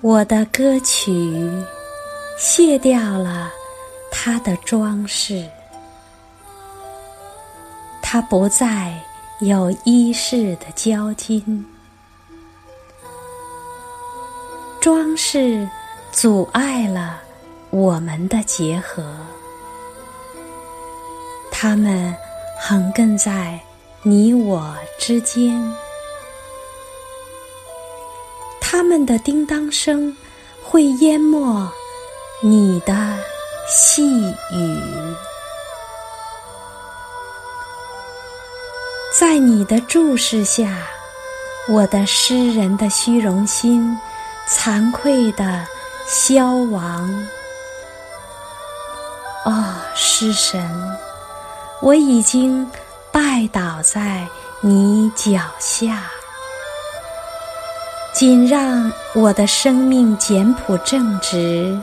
我的歌曲卸掉了它的装饰，它不再有衣饰的交金，装饰阻碍了我们的结合，它们横亘在你我之间。他们的叮当声会淹没你的细语，在你的注视下，我的诗人的虚荣心惭愧的消亡。哦，诗神，我已经拜倒在你脚下。仅让我的生命简朴正直，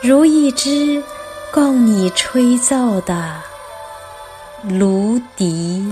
如一支供你吹奏的芦笛。